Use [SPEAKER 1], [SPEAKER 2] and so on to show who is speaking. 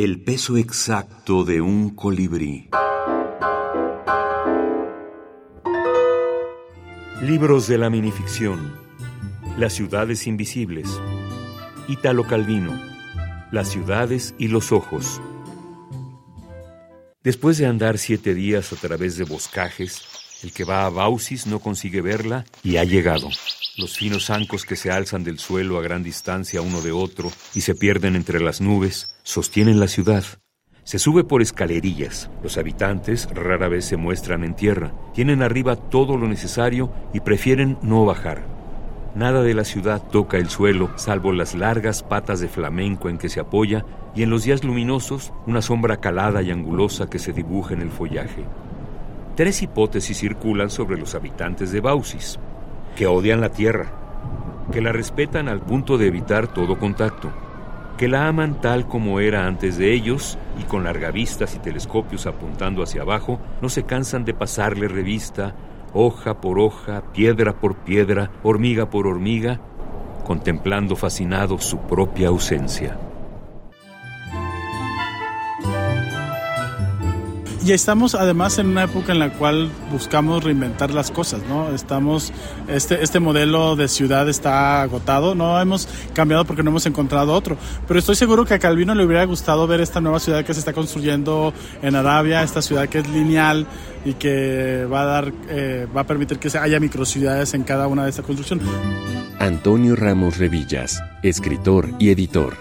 [SPEAKER 1] El peso exacto de un colibrí.
[SPEAKER 2] Libros de la minificción. Las ciudades invisibles. Ítalo Calvino. Las ciudades y los ojos. Después de andar siete días a través de boscajes, el que va a Bausis no consigue verla y ha llegado. Los finos zancos que se alzan del suelo a gran distancia uno de otro y se pierden entre las nubes sostienen la ciudad. Se sube por escalerillas. Los habitantes rara vez se muestran en tierra. Tienen arriba todo lo necesario y prefieren no bajar. Nada de la ciudad toca el suelo, salvo las largas patas de flamenco en que se apoya y en los días luminosos una sombra calada y angulosa que se dibuja en el follaje. Tres hipótesis circulan sobre los habitantes de Bausis, que odian la tierra, que la respetan al punto de evitar todo contacto, que la aman tal como era antes de ellos y con largavistas y telescopios apuntando hacia abajo, no se cansan de pasarle revista, hoja por hoja, piedra por piedra, hormiga por hormiga, contemplando fascinados su propia ausencia.
[SPEAKER 3] Y estamos además en una época en la cual buscamos reinventar las cosas, ¿no? Estamos, este, este modelo de ciudad está agotado, no hemos cambiado porque no hemos encontrado otro. Pero estoy seguro que a Calvino le hubiera gustado ver esta nueva ciudad que se está construyendo en Arabia, esta ciudad que es lineal y que va a dar, eh, va a permitir que haya microciudades en cada una de estas construcciones.
[SPEAKER 4] Antonio Ramos Revillas, escritor y editor.